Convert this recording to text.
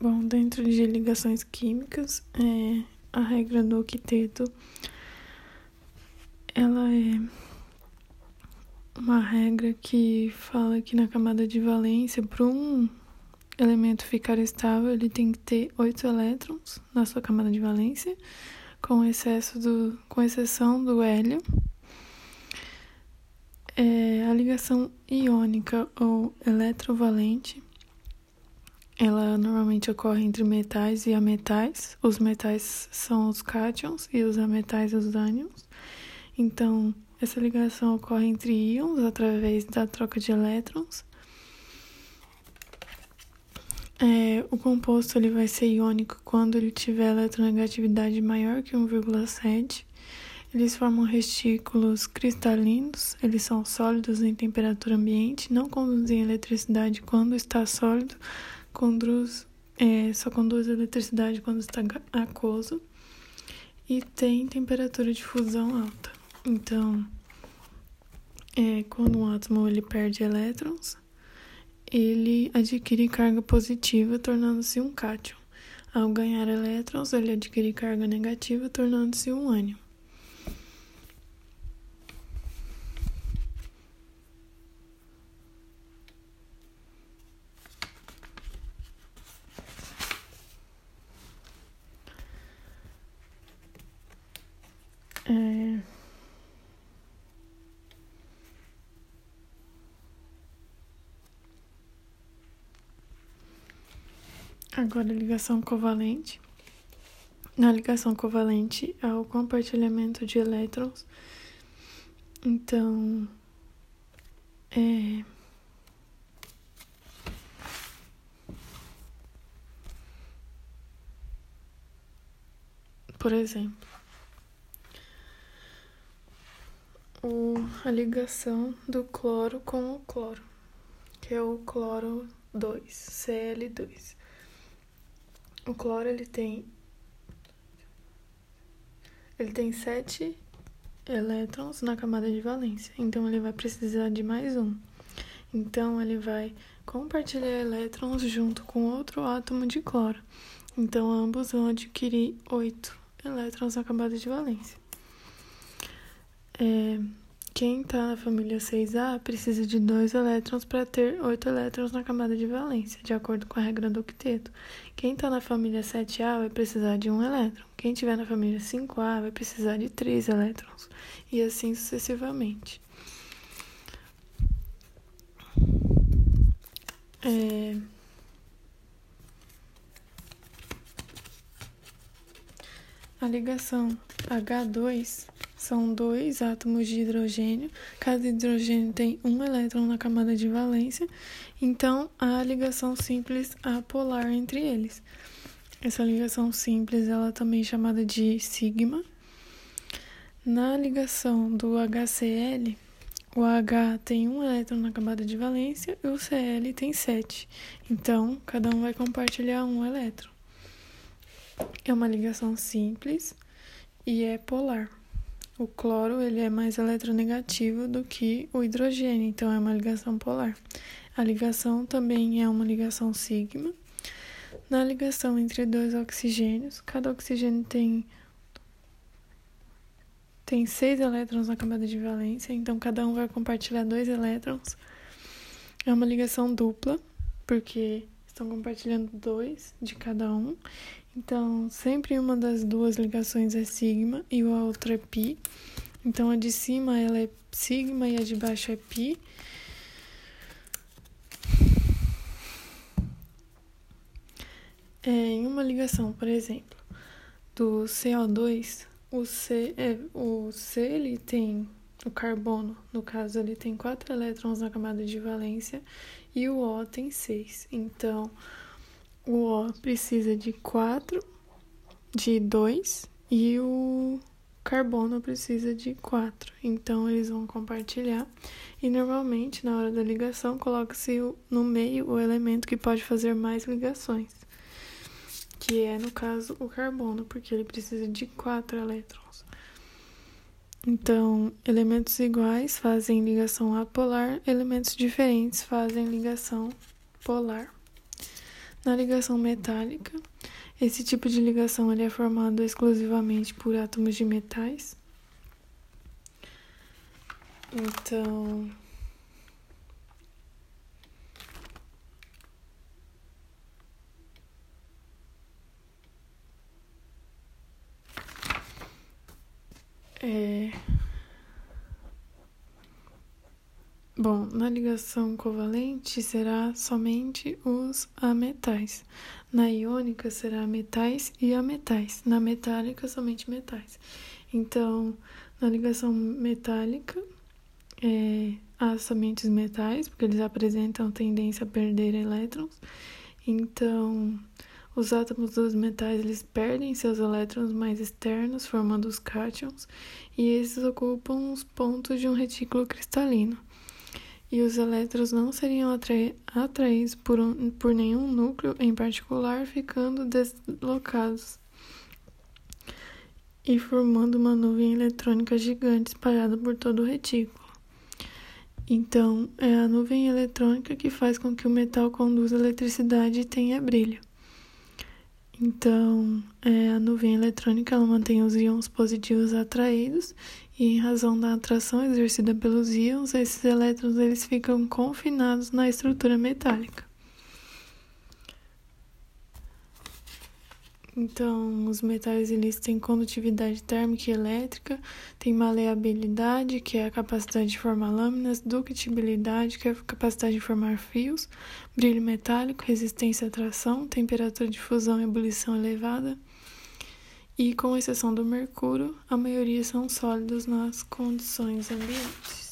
Bom, dentro de ligações químicas, é, a regra do octeto ela é uma regra que fala que na camada de valência, para um elemento ficar estável, ele tem que ter oito elétrons na sua camada de valência, com excesso do, com exceção do hélio. É, a ligação iônica ou eletrovalente ela normalmente ocorre entre metais e ametais. Os metais são os cátions e os ametais os ânions. Então, essa ligação ocorre entre íons através da troca de elétrons. É, o composto ele vai ser iônico quando ele tiver eletronegatividade maior que 1,7. Eles formam retículos cristalinos, eles são sólidos em temperatura ambiente, não conduzem eletricidade quando está sólido, conduz, é, só conduz eletricidade quando está aquoso e tem temperatura de fusão alta. Então, é, quando um átomo ele perde elétrons, ele adquire carga positiva, tornando-se um cátion. Ao ganhar elétrons, ele adquire carga negativa, tornando-se um ânion. É... Agora, ligação covalente. Na ligação covalente há o compartilhamento de elétrons. Então, é. Por exemplo, o, a ligação do cloro com o cloro, que é o cloro 2, Cl2. O cloro ele tem ele tem sete elétrons na camada de valência, então ele vai precisar de mais um. Então ele vai compartilhar elétrons junto com outro átomo de cloro. Então ambos vão adquirir oito elétrons na camada de valência. É, quem está na família 6A precisa de dois elétrons para ter oito elétrons na camada de valência, de acordo com a regra do octeto. Quem está na família 7A vai precisar de um elétron. Quem estiver na família 5A vai precisar de três elétrons. E assim sucessivamente. É... A ligação H2 são dois átomos de hidrogênio. Cada hidrogênio tem um elétron na camada de valência, então há ligação simples apolar entre eles. Essa ligação simples ela também é chamada de sigma. Na ligação do HCl, o H tem um elétron na camada de valência e o Cl tem sete. Então, cada um vai compartilhar um elétron. É uma ligação simples e é polar. O cloro ele é mais eletronegativo do que o hidrogênio, então é uma ligação polar. A ligação também é uma ligação sigma. Na ligação entre dois oxigênios, cada oxigênio tem tem seis elétrons na camada de valência, então cada um vai compartilhar dois elétrons. É uma ligação dupla, porque estão compartilhando dois de cada um. Então, sempre uma das duas ligações é sigma e a outra é pi. Então, a de cima ela é sigma e a de baixo é pi. É, em uma ligação, por exemplo, do CO2, o C, é, o C ele tem o carbono, no caso, ele tem quatro elétrons na camada de valência e o O tem seis. Então, o O precisa de 4, de 2 e o carbono precisa de 4. Então eles vão compartilhar e normalmente na hora da ligação coloca-se no meio o elemento que pode fazer mais ligações, que é no caso o carbono, porque ele precisa de 4 elétrons. Então, elementos iguais fazem ligação apolar, elementos diferentes fazem ligação polar. Na ligação metálica, esse tipo de ligação ele é formado exclusivamente por átomos de metais. Então, é Bom, na ligação covalente será somente os ametais. Na iônica será metais e ametais. Na metálica, somente metais. Então, na ligação metálica, é, há somente os metais, porque eles apresentam tendência a perder elétrons. Então, os átomos dos metais eles perdem seus elétrons mais externos, formando os cátions, e esses ocupam os pontos de um retículo cristalino e os elétrons não seriam atrai atraídos por, um, por nenhum núcleo em particular, ficando deslocados e formando uma nuvem eletrônica gigante espalhada por todo o retículo. Então, é a nuvem eletrônica que faz com que o metal conduza eletricidade e tenha brilho. Então, é, a nuvem eletrônica ela mantém os íons positivos atraídos e em razão da atração exercida pelos íons, esses elétrons eles ficam confinados na estrutura metálica. Então, os metais eles têm condutividade térmica e elétrica, têm maleabilidade, que é a capacidade de formar lâminas, ductibilidade, que é a capacidade de formar fios, brilho metálico, resistência à atração, temperatura de fusão e ebulição elevada. E com exceção do mercúrio, a maioria são sólidos nas condições ambientes.